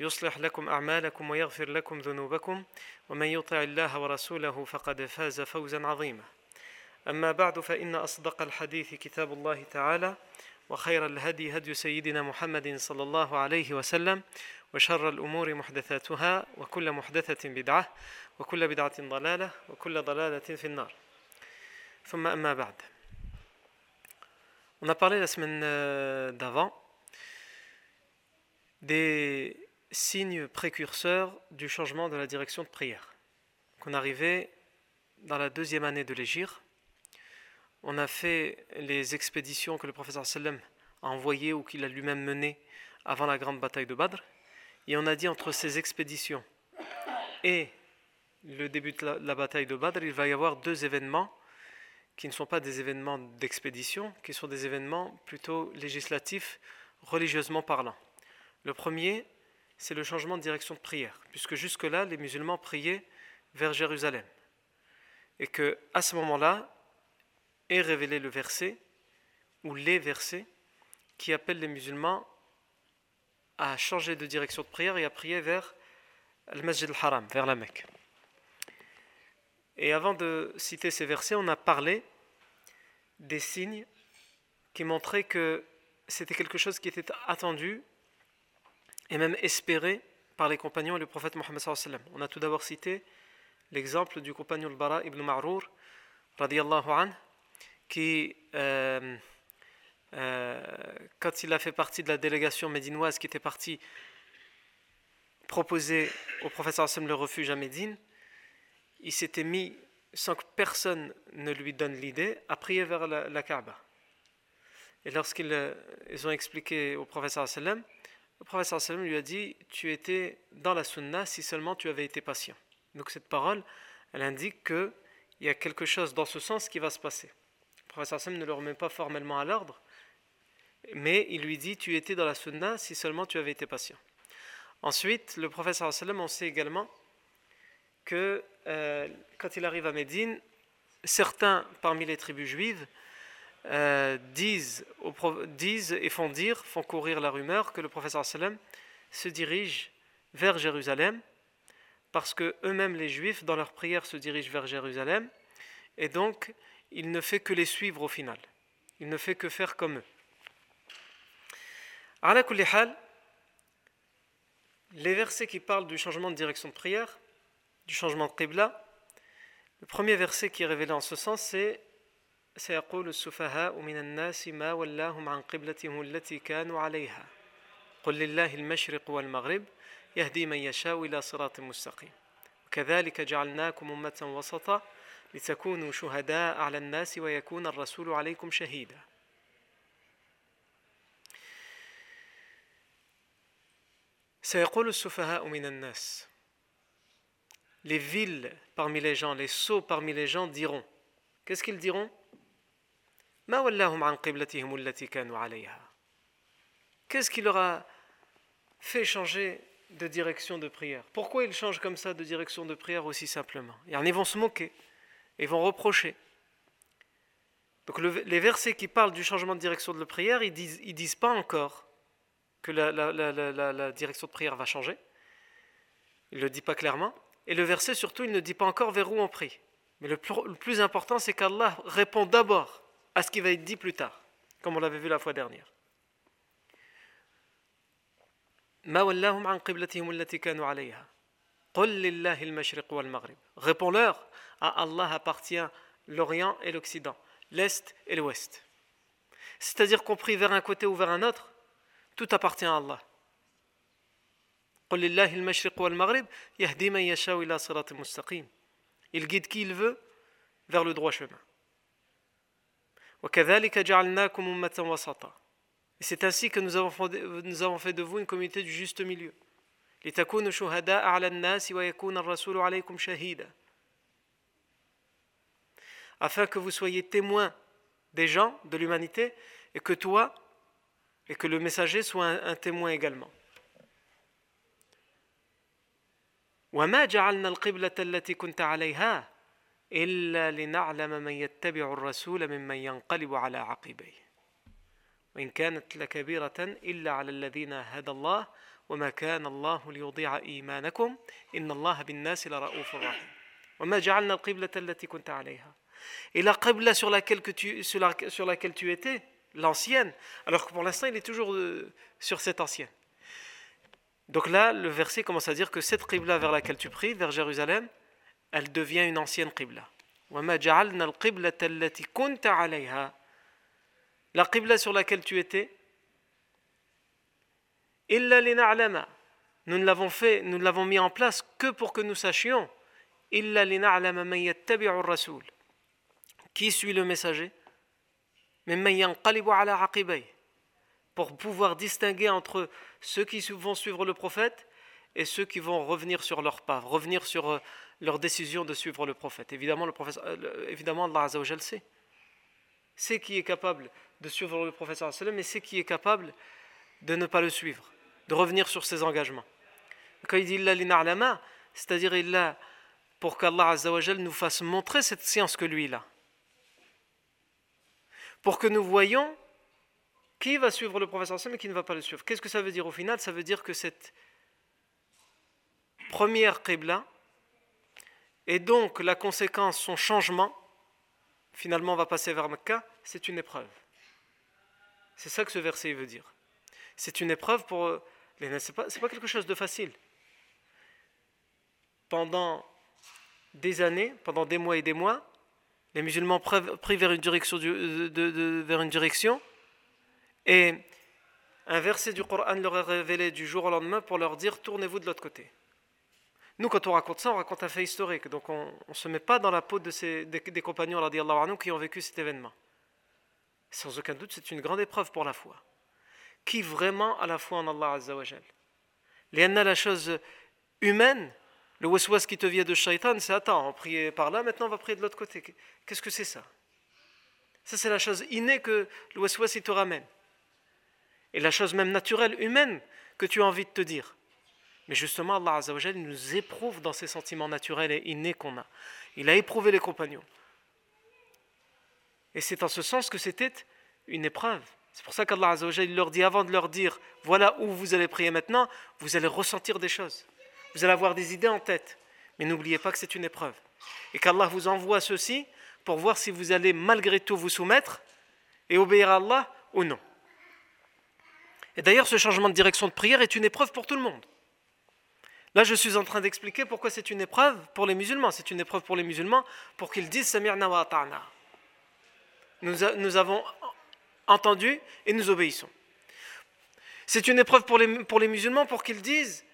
يصلح لكم أعمالكم ويغفر لكم ذنوبكم ومن يطع الله ورسوله فقد فاز فوزا عظيما. أما بعد فإن أصدق الحديث كتاب الله تعالى وخير الهدي هدي سيدنا محمد صلى الله عليه وسلم وشر الأمور محدثاتها وكل محدثة بدعة وكل بدعة ضلالة وكل ضلالة في النار. ثم أما بعد. On a parlé la semaine euh, d'avant des signes précurseurs du changement de la direction de prière. Qu'on arrivait dans la deuxième année de l'Égir. On a fait les expéditions que le professeur sallam a envoyées ou qu'il a lui-même menées avant la grande bataille de Badr. Et on a dit entre ces expéditions et le début de la, la bataille de Badr, il va y avoir deux événements qui ne sont pas des événements d'expédition, qui sont des événements plutôt législatifs, religieusement parlant. Le premier, c'est le changement de direction de prière, puisque jusque-là, les musulmans priaient vers Jérusalem. Et que à ce moment-là, est révélé le verset, ou les versets, qui appellent les musulmans à changer de direction de prière et à prier vers le Masjid al-Haram, vers la Mecque. Et avant de citer ces versets, on a parlé des signes qui montraient que c'était quelque chose qui était attendu et même espéré par les compagnons et le prophète Mohammed. On a tout d'abord cité l'exemple du compagnon al-Bara ibn radiallahu anh, qui euh, euh, quand il a fait partie de la délégation médinoise qui était partie proposer au prophète le refuge à Médine, il s'était mis, sans que personne ne lui donne l'idée, à prier vers la, la Kaaba. Et lorsqu'ils euh, ont expliqué au professeur sallam, le professeur sallam lui a dit Tu étais dans la sunna si seulement tu avais été patient. Donc cette parole, elle indique qu'il y a quelque chose dans ce sens qui va se passer. Le professeur sallam ne le remet pas formellement à l'ordre, mais il lui dit Tu étais dans la sunna si seulement tu avais été patient. Ensuite, le professeur sallam, on sait également que euh, quand il arrive à Médine, certains parmi les tribus juives euh, disent, et font dire, font courir la rumeur que le professeur sallam se dirige vers Jérusalem parce que eux-mêmes les juifs dans leur prière se dirigent vers Jérusalem et donc il ne fait que les suivre au final. Il ne fait que faire comme eux. Les versets qui parlent du changement de direction de prière du changement de qibla. Le premier verset qui est révélé en ce sens, c'est سيقول السفهاء من الناس ما ولاهم عن قبلتهم التي كانوا عليها. قل لله المشرق والمغرب يهدي من يشاء إلى صراط مستقيم. وكذلك جعلناكم أمة وسطا لتكونوا شهداء على الناس ويكون الرسول عليكم شهيدا. سيقول السفهاء من الناس les villes parmi les gens, les sots parmi les gens diront. Qu'est-ce qu'ils diront? Qu'est-ce qui leur a fait changer de direction de prière? Pourquoi ils changent comme ça de direction de prière aussi simplement? Ils vont se moquer, ils vont reprocher. Donc le, les versets qui parlent du changement de direction de prière, ils disent, ils disent pas encore que la, la, la, la direction de prière va changer. Il ne le dit pas clairement. Et le verset, surtout, il ne dit pas encore vers où on prie. Mais le plus important, c'est qu'Allah répond d'abord à ce qui va être dit plus tard, comme on l'avait vu la fois dernière. Réponds-leur, à Allah appartient l'Orient et l'Occident. l'est et l'ouest. C'est-à-dire qu'on prie vers un côté ou vers un autre, tout appartient à Allah. Il guide qui il veut vers le droit chemin. Et c'est ainsi que nous avons, fait de vous une communauté du juste milieu. Afin que vous soyez témoins des gens, de l'humanité, et que toi, et que le messager soit un, témoin également. وما جعلنا القبلة التي كنت عليها إلا لنعلم من يتبع الرسول ممن ينقلب على عقبيه وإن كانت لكبيرة إلا على الذين هدى الله وما كان الله ليضيع إيمانكم إن الله بالناس لرؤوف رحيم وما جعلنا القبلة التي كنت عليها Et la qibla sur laquelle, que tu, sur, la, sur laquelle tu étais, l'ancienne, alors que pour l'instant il est toujours euh, sur cette ancienne. Donc là, le verset commence à dire que cette qibla vers laquelle tu pries, vers Jérusalem, elle devient une ancienne qibla. La qibla sur laquelle tu étais, nous ne l'avons fait, nous l'avons mis en place que pour que nous sachions. Qui suit le messager? Pour pouvoir distinguer entre ceux qui vont suivre le prophète et ceux qui vont revenir sur leur pas, revenir sur euh, leur décision de suivre le prophète. Évidemment, le prophète, euh, évidemment Allah Azzawajal sait. C'est qui est capable de suivre le prophète mais c'est qui est capable de ne pas le suivre, de revenir sur ses engagements. Quand il dit Allah c'est-à-dire il pour qu'Allah Azzawajal nous fasse montrer cette science que lui il a pour que nous voyions qui va suivre le professeur Sam et qui ne va pas le suivre. Qu'est-ce que ça veut dire au final? Ça veut dire que cette première qibla et donc la conséquence, son changement, finalement va passer vers Mecca, c'est une épreuve. C'est ça que ce verset veut dire. C'est une épreuve pour les c'est pas, pas quelque chose de facile. Pendant des années, pendant des mois et des mois, les musulmans prient vers une direction, vers une direction et un verset du Coran leur est révélé du jour au lendemain pour leur dire tournez-vous de l'autre côté. Nous, quand on raconte ça, on raconte un fait historique. Donc on ne se met pas dans la peau de ces, des, des compagnons anhu, qui ont vécu cet événement. Sans aucun doute, c'est une grande épreuve pour la foi. Qui vraiment a la foi en Allah Azzawajal la chose humaine le waswas qui te vient de shaitan, c'est attends, on priait par là, maintenant on va prier de l'autre côté. Qu'est-ce que c'est ça? Ça, c'est la chose innée que le waswas il te ramène. Et la chose même naturelle, humaine, que tu as envie de te dire. Mais justement, Allah nous éprouve dans ces sentiments naturels et innés qu'on a. Il a éprouvé les compagnons. Et c'est en ce sens que c'était une épreuve. C'est pour ça qu'Allah leur dit, avant de leur dire, voilà où vous allez prier maintenant, vous allez ressentir des choses. Vous allez avoir des idées en tête. Mais n'oubliez pas que c'est une épreuve. Et qu'Allah vous envoie ceci pour voir si vous allez malgré tout vous soumettre et obéir à Allah ou non. Et d'ailleurs, ce changement de direction de prière est une épreuve pour tout le monde. Là, je suis en train d'expliquer pourquoi c'est une épreuve pour les musulmans. C'est une épreuve pour les musulmans pour qu'ils disent Samirna wa ta'na. Nous, avons entendu et nous obéissons. C'est une épreuve pour les, musulmans pour qu'ils disent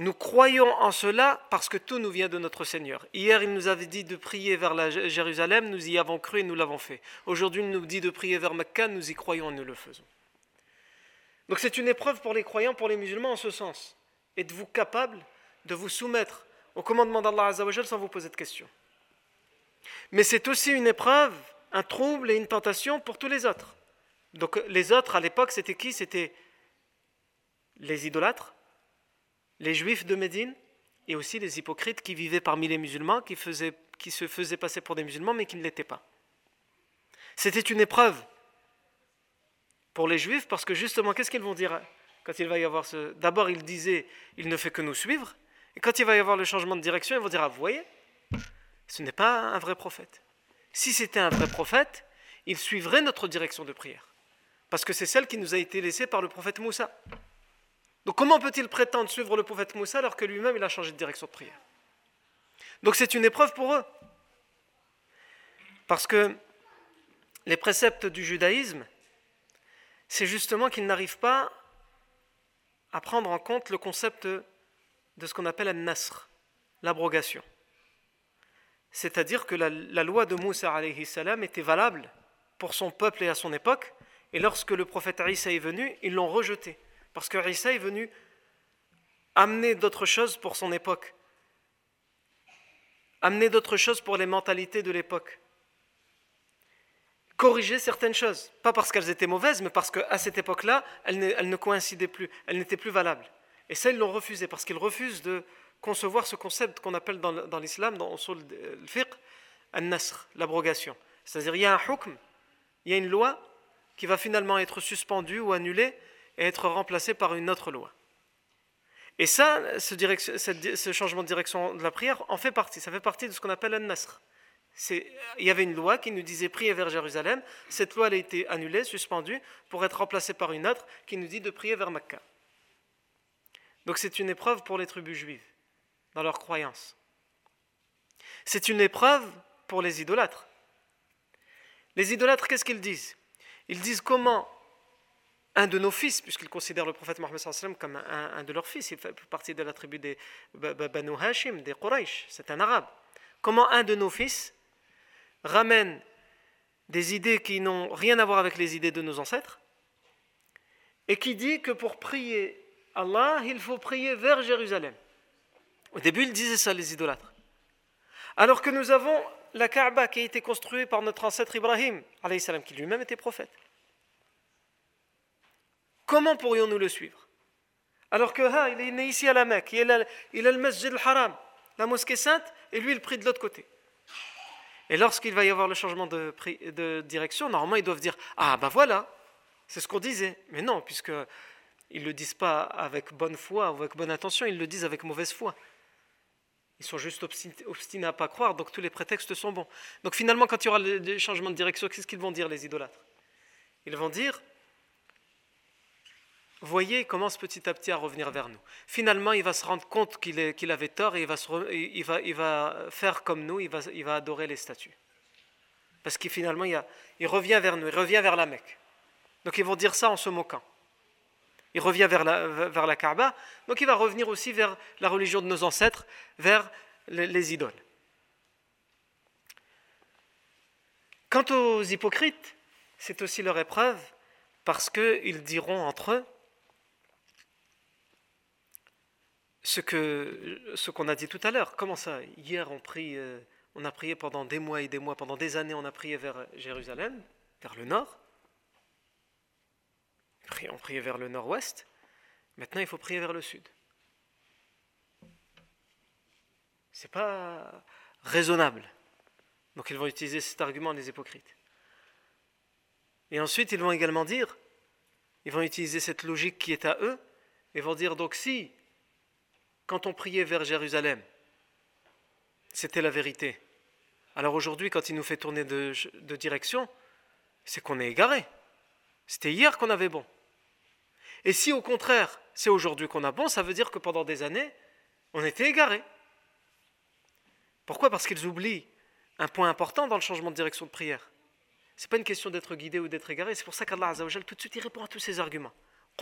nous croyons en cela parce que tout nous vient de notre Seigneur. Hier, il nous avait dit de prier vers Jérusalem, nous y avons cru et nous l'avons fait. Aujourd'hui, il nous dit de prier vers Mecca, nous y croyons et nous le faisons. Donc c'est une épreuve pour les croyants, pour les musulmans en ce sens. Êtes-vous capable de vous soumettre au commandement d'Allah sans vous poser de questions? Mais c'est aussi une épreuve, un trouble et une tentation pour tous les autres. Donc les autres à l'époque, c'était qui? C'était les idolâtres, les juifs de Médine et aussi les hypocrites qui vivaient parmi les musulmans, qui, se faisaient passer pour des musulmans mais qui ne l'étaient pas. C'était une épreuve pour les juifs parce que justement, qu'est-ce qu'ils vont dire quand il va y avoir ce... D'abord, ils disaient, il ne fait que nous suivre. Et quand il va y avoir le changement de direction, ils vont dire, ah, vous voyez, ce n'est pas un vrai prophète. Si c'était un vrai prophète, il suivrait notre direction de prière. Parce que c'est celle qui nous a été laissée par le prophète Moussa. Donc comment peut-il prétendre suivre le prophète Moussa alors que lui-même il a changé de direction de prière? Donc c'est une épreuve pour eux. Parce que les préceptes du judaïsme, c'est justement qu'ils n'arrivent pas à prendre en compte le concept de ce qu'on appelle un nasr, l'abrogation. C'est-à-dire que la, loi de Moussa alayhi salam était valable pour son peuple et à son époque, et lorsque le prophète Isa est venu, ils l'ont rejeté, parce que Isa est venu amener d'autres choses pour son époque, amener d'autres choses pour les mentalités de l'époque, corriger certaines choses, pas parce qu'elles étaient mauvaises, mais parce qu'à cette époque-là, elles ne, coïncidaient plus, elles n'étaient plus valables. Et ça, ils l'ont refusé, parce qu'ils refusent de concevoir ce concept qu'on appelle dans, l'islam, dans le fiqh, al-nasr, l'abrogation. C'est-à-dire, il y a un hukm, il y a une loi qui va finalement être suspendue ou annulée et être remplacée par une autre loi. Et ça, ce, changement de direction de la prière en fait partie. Ça fait partie de ce qu'on appelle al-nasr. Il y avait une loi qui nous disait prier vers Jérusalem. Cette loi a été annulée, suspendue, pour être remplacée par une autre qui nous dit de prier vers Mecca. Donc c'est une épreuve pour les tribus juives, dans leur croyance. C'est une épreuve pour les idolâtres. Les idolâtres, qu'est-ce qu'ils disent? Ils disent comment un de nos fils, puisqu'ils considèrent le prophète Mohammed comme un, de leurs fils, il fait partie de la tribu des Banu Hashim, des Quraysh, c'est un arabe. Comment un de nos fils ramène des idées qui n'ont rien à voir avec les idées de nos ancêtres et qui dit que pour prier Allah, il faut prier vers Jérusalem. Au début, ils disaient ça, les idolâtres. Alors que nous avons la Kaaba qui a été construite par notre ancêtre Ibrahim, qui lui-même était prophète. Comment pourrions-nous le suivre? Alors que ha, il est né ici à la Mecque, il a, il le Masjid al-Haram, la mosquée sainte, et lui il prie de l'autre côté. Et lorsqu'il va y avoir le changement de, de direction, normalement ils doivent dire Ah ben voilà, c'est ce qu'on disait. Mais non, puisque ils ne le disent pas avec bonne foi ou avec bonne intention, ils le disent avec mauvaise foi. Ils sont juste obstinés à ne pas croire, donc tous les prétextes sont bons. Donc finalement, quand il y aura le changement de direction, qu'est-ce qu'ils vont dire, les idolâtres? Ils vont dire Voyez, il commence petit à petit à revenir vers nous. Finalement, il va se rendre compte qu'il avait tort et il va, faire comme nous, il va, adorer les statues. Parce qu'il finalement, il, il revient vers nous, il revient vers la Mecque. Donc ils vont dire ça en se moquant il revient vers la, vers la Kaaba, donc il va revenir aussi vers la religion de nos ancêtres, vers les, idoles. Quant aux hypocrites, c'est aussi leur épreuve, parce qu'ils diront entre eux ce que ce qu'on a dit tout à l'heure. Comment ça? Hier, on, prie, euh, on a prié pendant des mois et des mois, pendant des années, on a prié vers Jérusalem, vers le nord on priait vers le nord-ouest, maintenant il faut prier vers le sud. C'est pas raisonnable. Donc ils vont utiliser cet argument les hypocrites. Et ensuite ils vont également dire, ils vont utiliser cette logique qui est à eux, et vont dire donc si, quand on priait vers Jérusalem, c'était la vérité, alors aujourd'hui quand il nous fait tourner de, direction, c'est qu'on est égaré. C'était hier qu'on avait bon. Et si au contraire, c'est aujourd'hui qu'on a bon, ça veut dire que pendant des années, on était égaré. Pourquoi? Parce qu'ils oublient un point important dans le changement de direction de prière. Ce n'est pas une question d'être guidé ou d'être égaré, c'est pour ça qu'Allah tout de suite il répond à tous ces arguments.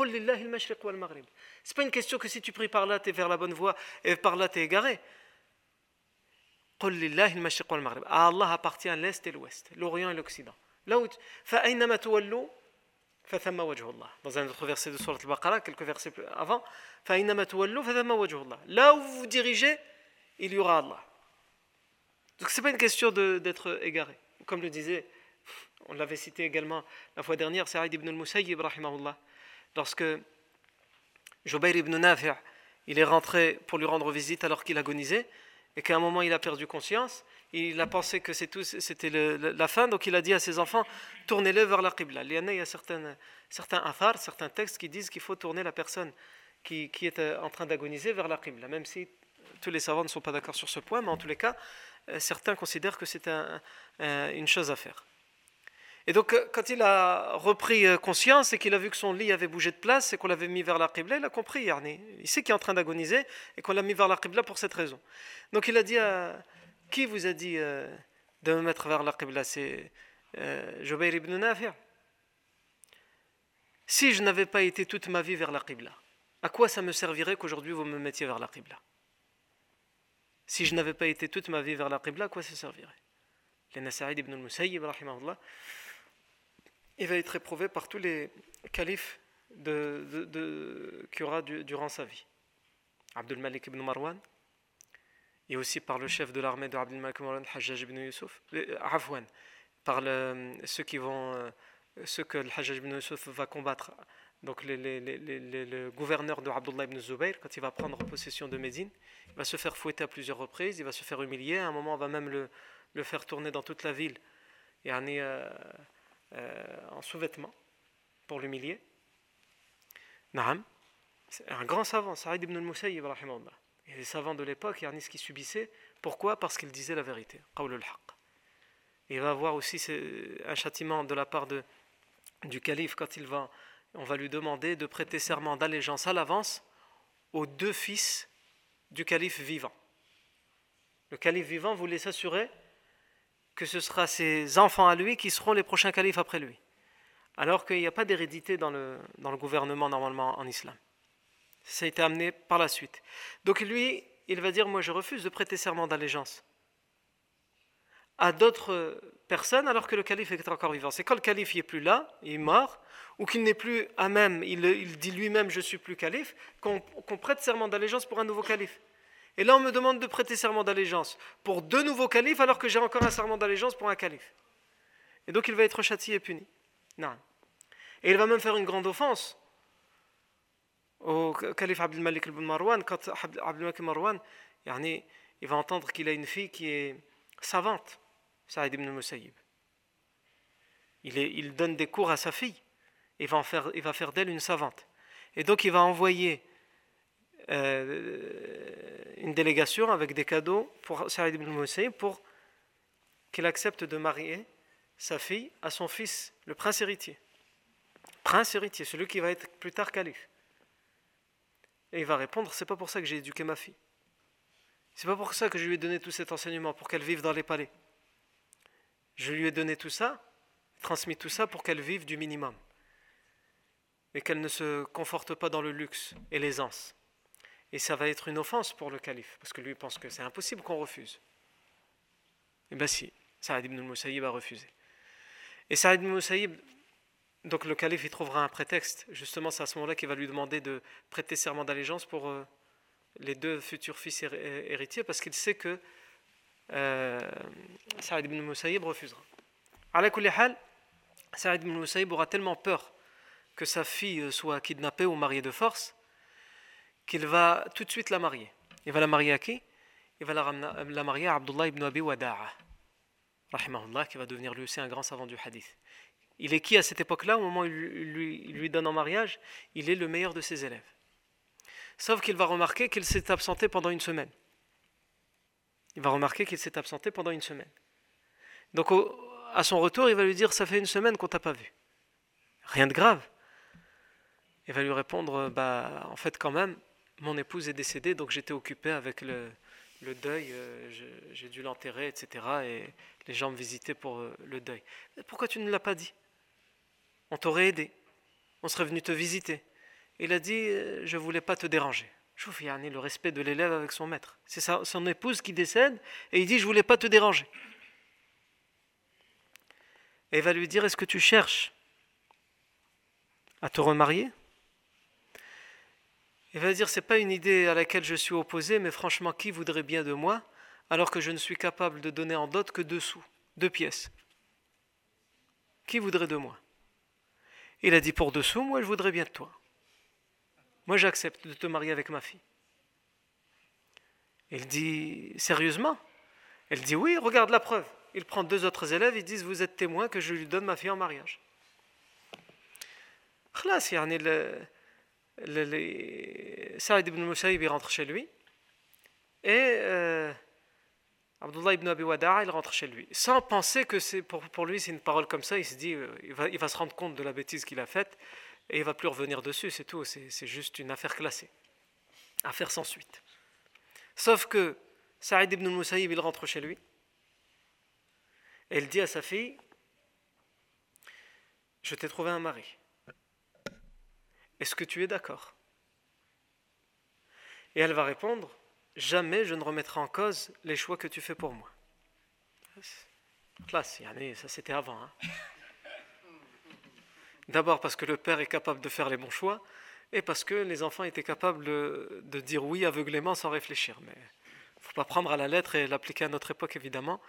Ce n'est pas une question que si tu pries par là, tu es vers la bonne voie et par là, tu es égaré. À Allah appartient l'Est et l'Ouest, l'Orient et l'Occident. Là où dans un autre verset de Surat al-Baqarah, quelques versets avant, Là où vous vous dirigez, il y aura Allah. Donc ce n'est pas une question d'être égaré. Comme le disait, on l'avait cité également la fois dernière, Saïd ibn al-Musayyib, lorsque Jubayr ibn Nafi' il est rentré pour lui rendre visite alors qu'il agonisait, et qu'à un moment il a perdu conscience, il a pensé que c'était la fin, donc il a dit à ses enfants tournez-le vers la Qibla. Il y a certains, certains certains textes qui disent qu'il faut tourner la personne qui, est euh, en train d'agoniser vers la Qibla, même si tous les savants ne sont pas d'accord sur ce point, mais en tous les cas, euh, certains considèrent que c'est une chose à faire. Et donc, euh, quand il a repris euh, conscience et qu'il a vu que son lit avait bougé de place et qu'on l'avait mis vers la Qibla, il a compris, Il sait qu'il est en train d'agoniser et qu'on l'a mis vers la Qibla pour cette raison. Donc, il a dit à, Qui vous a dit euh, de me mettre vers la Qibla? C'est euh, ibn Nafi'. Si je n'avais pas été toute ma vie vers la Qibla, à quoi ça me servirait qu'aujourd'hui vous me mettiez vers la Qibla? Si je n'avais pas été toute ma vie vers la Qibla, à quoi ça servirait? Les ibn al-Musayyib, il va être éprouvé par tous les califes qu'il y aura durant sa vie. Abdul Malik ibn Marwan, et aussi par le chef de l'armée de Abdul Malik ibn Marwan, Hajjaj ibn Yusuf, euh, Afwan, par ceux, qui vont, euh, ceux que le Hajjaj ibn Yusuf va combattre, donc le gouverneur de Abdullah ibn Zubayr, quand il va prendre possession de Médine, il va se faire fouetter à plusieurs reprises, il va se faire humilier, à un moment on va même le, faire tourner dans toute la ville. Et, euh, en sous-vêtements pour l'humilier. Naam, un grand savant, Saïd ibn al-Musayyib, et les savants de l'époque, il y ce qui subissaient. Pourquoi? Parce qu'il disait la vérité. Il va avoir aussi un châtiment de la part de, du calife quand il va, on va lui demander de prêter serment d'allégeance à l'avance aux deux fils du calife vivant. Le calife vivant voulait s'assurer que ce sera ses enfants à lui qui seront les prochains califes après lui. Alors qu'il n'y a pas d'hérédité dans le, gouvernement normalement en islam. Ça a été amené par la suite. Donc lui, il va dire, moi je refuse de prêter serment d'allégeance à d'autres personnes alors que le calife est encore vivant. C'est quand le calife n'est plus là, il est mort, ou qu'il n'est plus à même, il, il dit lui-même je suis plus calife, qu'on prête serment d'allégeance pour un nouveau calife. Et là, on me demande de prêter serment d'allégeance pour deux nouveaux califes alors que j'ai encore un serment d'allégeance pour un calife. Et donc, il va être châtié et puni. Non. Et il va même faire une grande offense au calife Abdel Malik ibn Marwan. Quand Abdel Malik Marwan, il va entendre qu'il a une fille qui est savante, Saïd ibn Musayyib. Il, donne des cours à sa fille. Il va, faire, il va faire d'elle une savante. Et donc, il va envoyer euh, une délégation avec des cadeaux pour Saïd ibn pour qu'il accepte de marier sa fille à son fils, le prince héritier. Prince héritier, celui qui va être plus tard calife. Et il va répondre C'est pas pour ça que j'ai éduqué ma fille. C'est pas pour ça que je lui ai donné tout cet enseignement, pour qu'elle vive dans les palais. Je lui ai donné tout ça, transmis tout ça pour qu'elle vive du minimum. Et qu'elle ne se conforte pas dans le luxe et l'aisance. Et ça va être une offense pour le calife, parce que lui pense que c'est impossible qu'on refuse. Et eh bien si, Saïd ibn al-Musayyib a refusé. Et Saïd ibn al-Musayyib, donc le calife, il trouvera un prétexte. Justement, c'est à ce moment-là qu'il va lui demander de prêter serment d'allégeance pour euh, les deux futurs fils héritiers, parce qu'il sait que euh, Saïd ibn al-Musayyib refusera. Hal, Saïd ibn al-Musayyib aura tellement peur que sa fille soit kidnappée ou mariée de force qu'il va tout de suite la marier. Il va la marier à qui? Il va la, marier à Abdullah ibn Abi Wada'a, qui va devenir lui aussi un grand savant du hadith. Il est qui à cette époque-là, au moment où il lui, lui donne en mariage? Il est le meilleur de ses élèves. Sauf qu'il va remarquer qu'il s'est absenté pendant une semaine. Il va remarquer qu'il s'est absenté pendant une semaine. Donc à son retour, il va lui dire, ça fait une semaine qu'on t'a pas vu. Rien de grave. Il va lui répondre, bah en fait quand même, mon épouse est décédée, donc j'étais occupé avec le, deuil, euh, j'ai dû l'enterrer, etc. Et les gens me visitaient pour euh, le deuil. pourquoi tu ne l'as pas dit? On t'aurait aidé. On serait venu te visiter. Il a dit, euh, je ne voulais pas te déranger. Je vous le respect de l'élève avec son maître. C'est son épouse qui décède et il dit, je ne voulais pas te déranger. Et il va lui dire, est-ce que tu cherches à te remarier? Il va dire, c'est pas une idée à laquelle je suis opposé, mais franchement, qui voudrait bien de moi alors que je ne suis capable de donner en dot que deux sous, deux pièces? Qui voudrait de moi? Il a dit, pour deux sous, moi je voudrais bien de toi. Moi j'accepte de te marier avec ma fille. Il dit, sérieusement? Elle dit, oui, regarde la preuve. Il prend deux autres élèves, ils disent, vous êtes témoins que je lui donne ma fille en mariage. Saïd ibn Musayyib rentre chez lui et euh, Abdullah ibn Abi Wada'a, il rentre chez lui. Sans penser que c'est pour, lui, c'est une parole comme ça, il se dit, euh, il va, il va se rendre compte de la bêtise qu'il a faite et il va plus revenir dessus, c'est tout. C'est juste une affaire classée. Affaire sans suite. Sauf que Saïd ibn Musayyib, il rentre chez lui et il dit à sa fille Je t'ai trouvé un mari. Est-ce que tu es d'accord? Et elle va répondre Jamais je ne remettrai en cause les choix que tu fais pour moi. Classe, ça c'était avant. Hein. D'abord parce que le père est capable de faire les bons choix, et parce que les enfants étaient capables de, dire oui aveuglément sans réfléchir. Mais il ne faut pas prendre à la lettre et l'appliquer à notre époque, évidemment.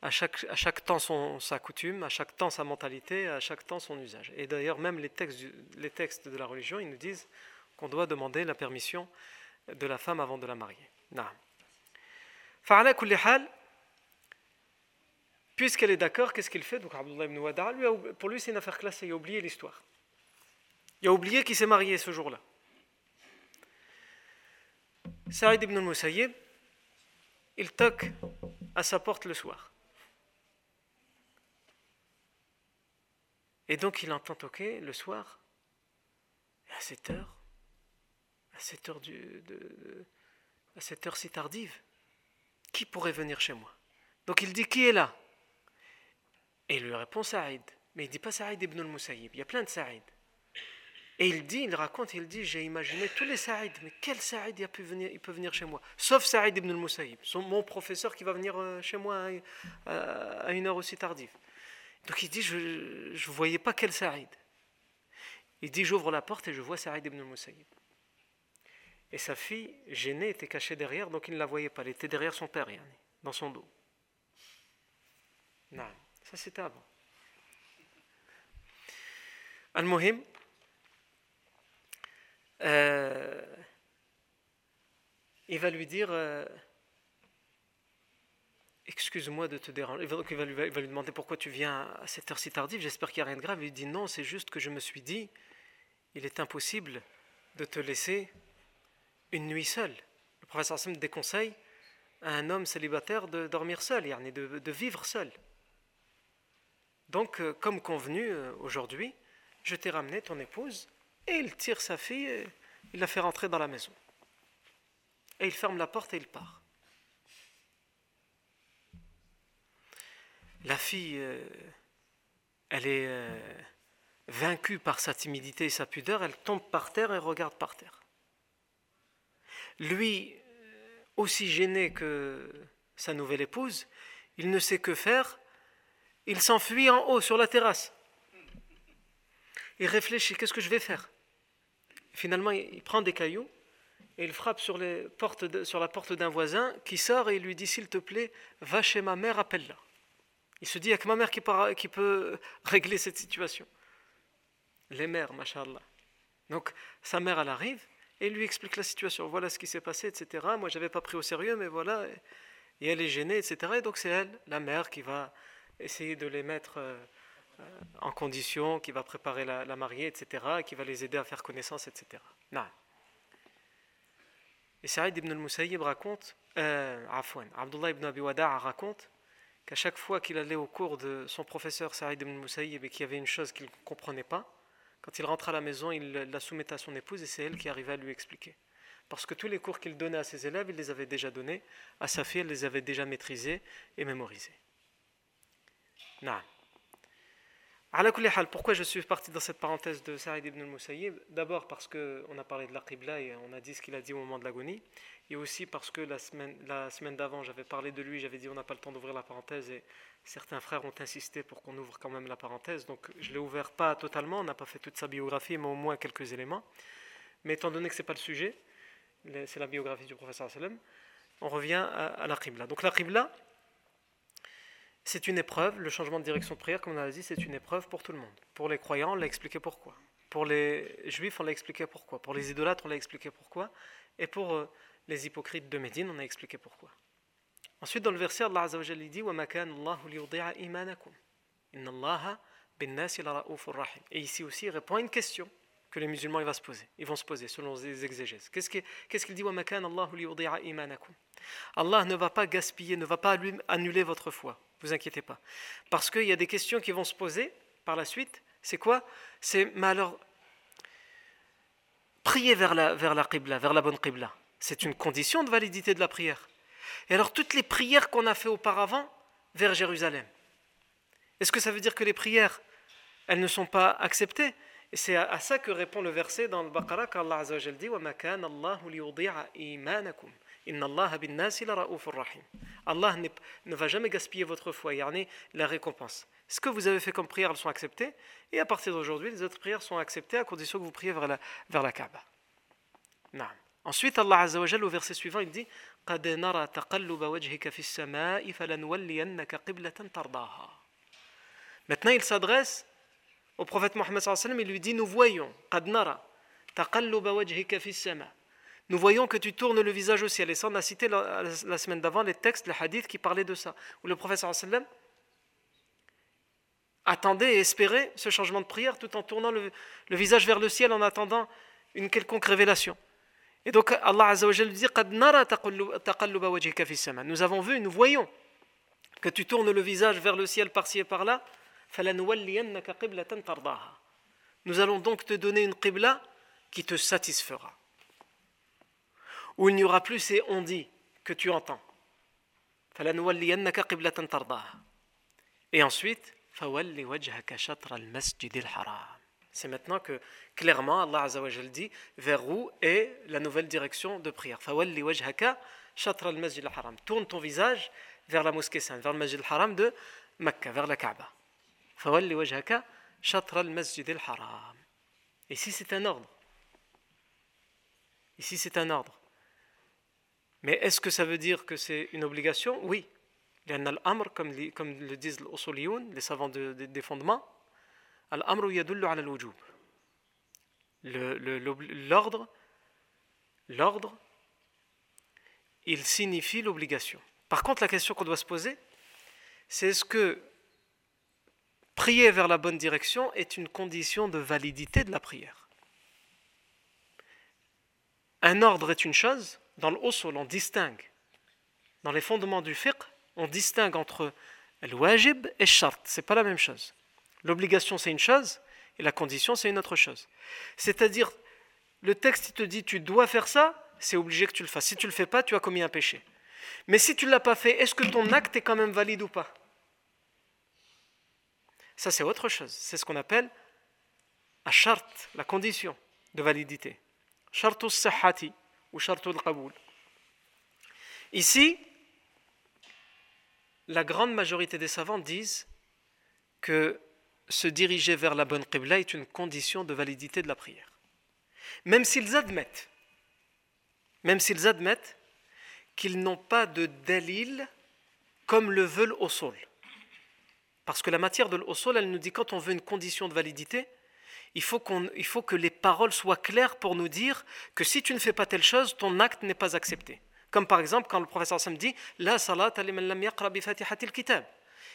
À chaque, temps sa coutume, à chaque temps sa mentalité, à chaque temps son usage. Et d'ailleurs, même les textes, les textes de la religion, ils nous disent qu'on doit demander la permission de la femme avant de la marier. Puisqu'elle est d'accord, qu'est-ce qu'il fait? Donc Abdullah ibn Wada'a, pour lui c'est une affaire classée, il a oublié l'histoire. Il a oublié qu'il s'est marié ce jour-là. Saïd ibn al-Musayyib, il toque à sa porte le soir. Et donc il entend toquer le soir, à cette heure, à cette heure, si tardive, qui pourrait venir chez moi? Donc il dit Qui est là? Et il lui répond Saïd. Mais il ne dit pas Saïd ibn al-Musayyib, il y a plein de Saïd. Et il dit, il raconte, il dit, j'ai imaginé tous les Saïd, mais quel Saïd il, peut venir, il peut venir chez moi? Sauf Saïd ibn al-Musayyib, mon professeur qui va venir euh, chez moi à, une heure aussi tardive. Donc il dit, je ne voyais pas quel Saïd. Il dit, j'ouvre la porte et je vois Saïd ibn al-Musayyib. Et sa fille, gênée, était cachée derrière, donc il ne la voyait pas. Elle était derrière son père, dans son dos. Non, ça c'était avant. Al-Muhim, euh, il va lui dire euh, Excuse-moi de te déranger. Il va, lui, demander pourquoi tu viens à cette heure si tardive. J'espère qu'il n'y a rien de grave. Il dit Non, c'est juste que je me suis dit il est impossible de te laisser une nuit seule. Le professeur Hassan déconseille à un homme célibataire de dormir seul, de, de vivre seul. Donc, euh, comme convenu aujourd'hui, je t'ai ramené ton épouse et il tire sa fille et il la fait rentrer dans la maison. Et il ferme la porte et il part. La fille, euh, elle est euh, vaincue par sa timidité et sa pudeur, elle tombe par terre et regarde par terre. Lui, euh, aussi gêné que sa nouvelle épouse, il ne sait que faire, il s'enfuit en haut sur la terrasse. Il réfléchit, qu'est-ce que je vais faire? Finalement, il prend des cailloux et il frappe sur, sur la porte d'un voisin qui sort et il lui dit S'il te plaît, va chez ma mère, appelle-la. Il se dit Il n'y a que ma mère qui, peut régler cette situation. Les mères, machallah. Donc, sa mère, elle arrive et lui explique la situation. Voilà ce qui s'est passé, etc. Moi, je n'avais pas pris au sérieux, mais voilà. Et elle est gênée, etc. Et donc, c'est elle, la mère, qui va essayer de les mettre. Euh, euh, en condition, qui va préparer la, mariée, etc., qui va les aider à faire connaissance, etc. Non. Et Saïd ibn al-Musayyib raconte, euh, Abdullah ibn Abi Wada'a raconte qu'à chaque fois qu'il allait au cours de son professeur Saïd ibn al-Musayyib et qu'il y avait une chose qu'il ne comprenait pas, quand il rentrait à la maison, il la soumettait à son épouse et c'est elle qui arrivait à lui expliquer. Parce que tous les cours qu'il donnait à ses élèves, il les avait déjà donnés, à sa fille, elle les avait déjà maîtrisés et mémorisés. Pourquoi je suis parti dans cette parenthèse de Saïd ibn al-Musayyib? D'abord parce qu'on a parlé de la et on a dit ce qu'il a dit au moment de l'agonie. Et aussi parce que la semaine, la semaine d'avant, j'avais parlé de lui, j'avais dit on n'a pas le temps d'ouvrir la parenthèse et certains frères ont insisté pour qu'on ouvre quand même la parenthèse. Donc je ne l'ai ouvert pas totalement, on n'a pas fait toute sa biographie, mais au moins quelques éléments. Mais étant donné que ce n'est pas le sujet, c'est la biographie du professeur on revient à, à la. Donc la c'est une épreuve, le changement de direction de prière, comme on a dit, c'est une épreuve pour tout le monde. Pour les croyants, on l'a expliqué pourquoi. Pour les juifs, on l'a expliqué pourquoi. Pour les idolâtres, on l'a expliqué pourquoi. Et pour euh, les hypocrites de Médine, on a expliqué pourquoi. Ensuite, dans le verset, Allah Azza wa dit Et ici aussi, il répond à une question. Que les musulmans vont se poser. Ils vont se poser selon les exégèses. Qu'est-ce qu'il dit Allah ne va pas gaspiller, ne va pas annuler votre foi. Vous inquiétez pas. Parce qu'il y a des questions qui vont se poser par la suite. C'est quoi? C'est, mais alors, prier vers la, vers la qibla, vers la bonne qibla. C'est une condition de validité de la prière. Et alors, toutes les prières qu'on a fait auparavant vers Jérusalem, est-ce que ça veut dire que les prières, elles ne sont pas acceptées? Et c'est à, ça que répond le verset dans le Baqarah qu'Allah Azza wa dit Allah ne va jamais gaspiller votre foi, yani la récompense. Ce que vous avez fait comme prière, elles sont acceptées, et à partir d'aujourd'hui, les autres prières sont acceptées à condition que vous priez vers la, vers la Kaaba. Ensuite, Allah Azza wa au verset suivant, il dit Maintenant, il s'adresse au prophète Mohammed il lui dit Nous voyons, nous voyons que tu tournes le visage au ciel. Et ça, on a cité la, semaine d'avant les textes, les hadiths qui parlaient de ça, où le prophète sallam attendait et espérait ce changement de prière tout en tournant le, visage vers le ciel en attendant une quelconque révélation. Et donc Allah Azza dit Nous avons vu, nous voyons que tu tournes le visage vers le ciel par-ci et par-là nous allons donc te donner une qibla qui te satisfera. Où il n'y aura plus ces on dit que tu entends. Et ensuite, c'est maintenant que clairement Allah Azza wa dit vers où est la nouvelle direction de prière. Tourne ton visage vers la mosquée sainte, vers le Masjid al-Haram de Mecca, vers la Kaaba. Ici, c'est un ordre. Ici, c'est un ordre. Mais est-ce que ça veut dire que c'est une obligation? Oui. Al-amr, comme, le disent les savants des fondements, al-amr yadullu ala al-wujub. L'ordre, l'ordre, il signifie l'obligation. Par contre, la question qu'on doit se poser, c'est est-ce que prier vers la bonne direction est une condition de validité de la prière. Un ordre est une chose, dans le sol on distingue. Dans les fondements du fiqh, on distingue entre le wajib et shart, c'est pas la même chose. L'obligation c'est une chose et la condition c'est une autre chose. C'est-à-dire le texte il te dit tu dois faire ça, c'est obligé que tu le fasses. Si tu le fais pas, tu as commis un péché. Mais si tu ne l'as pas fait, est-ce que ton acte est quand même valide ou pas? Ça, c'est autre chose. C'est ce qu'on appelle la charte, la condition de validité. Shartu sahati ou shartu al Ici, la grande majorité des savants disent que se diriger vers la bonne qibla est une condition de validité de la prière. Même s'ils admettent, même s'ils admettent qu'ils n'ont pas de dalil comme le veulent au sol. Parce que la matière de l'osol, elle nous dit quand on veut une condition de validité, il faut, il faut que les paroles soient claires pour nous dire que si tu ne fais pas telle chose, ton acte n'est pas accepté. Comme par exemple quand le professeur Sam dit La salat kitab.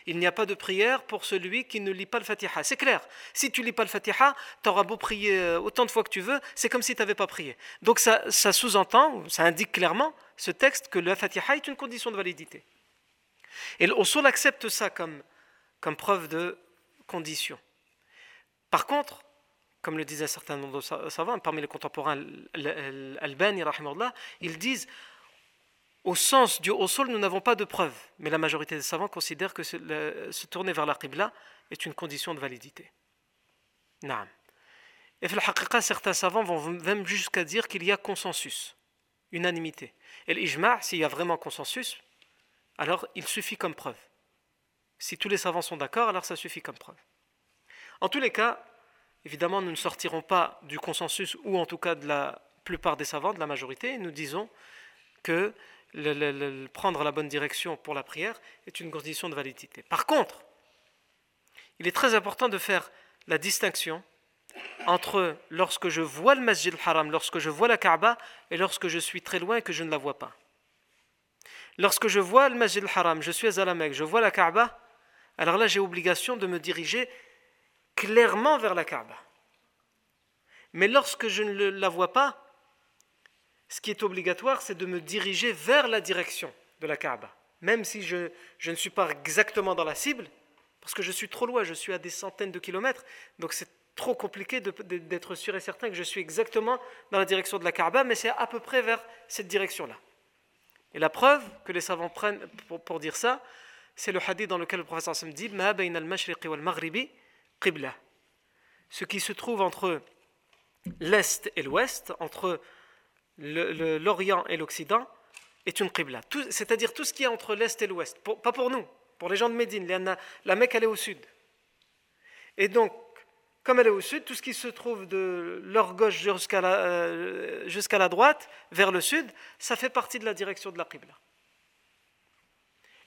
Il n'y a pas de prière pour celui qui ne lit pas le Fatiha. C'est clair. Si tu lis pas le Fatiha, tu auras beau prier euh, autant de fois que tu veux, c'est comme si tu n'avais pas prié. Donc ça, sous-entend, ça indique clairement, ce texte, que le Fatiha est une condition de validité. Et l'Usul accepte ça comme comme preuve de condition. Par contre, comme le disait un certain nombre de savants, parmi les contemporains, Albani, ils disent au sens du au sol, nous n'avons pas de preuve, mais la majorité des savants considèrent que se, tourner vers la Qibla est une condition de validité. Naam. Et certains savants vont même jusqu'à dire qu'il y a consensus, unanimité. Et l'ijma', s'il y a vraiment consensus, alors il suffit comme preuve. Si tous les savants sont d'accord, alors ça suffit comme preuve. En tous les cas, évidemment, nous ne sortirons pas du consensus, ou en tout cas de la plupart des savants, de la majorité, nous disons que prendre la bonne direction pour la prière est une condition de validité. Par contre, il est très important de faire la distinction entre lorsque je vois le Masjid al-Haram, lorsque je vois la Kaaba, et lorsque je suis très loin et que je ne la vois pas. Lorsque je vois le Masjid al-Haram, je suis à la Mecque, je vois la Kaaba, alors là j'ai obligation de me diriger clairement vers la Kaaba. Mais lorsque je ne la vois pas, ce qui est obligatoire, c'est de me diriger vers la direction de la Kaaba. Même si je, ne suis pas exactement dans la cible, parce que je suis trop loin, je suis à des centaines de kilomètres, donc c'est trop compliqué d'être sûr et certain que je suis exactement dans la direction de la Kaaba, mais c'est à peu près vers cette direction-là. Et la preuve que les savants prennent pour, dire ça, c'est le hadith dans lequel le professeur Sam dit Ma wal-maghribi qibla. Ce qui se trouve entre l'est et l'ouest, entre l'Orient et l'Occident, est une qibla. C'est-à-dire tout ce qui est entre l'est et l'ouest. Pas pour nous, pour les gens de Médine. La Mecque, elle est au sud. Et donc, comme elle est au sud, tout ce qui se trouve de leur gauche jusqu'à la, euh, la droite, vers le sud, ça fait partie de la direction de la Qibla.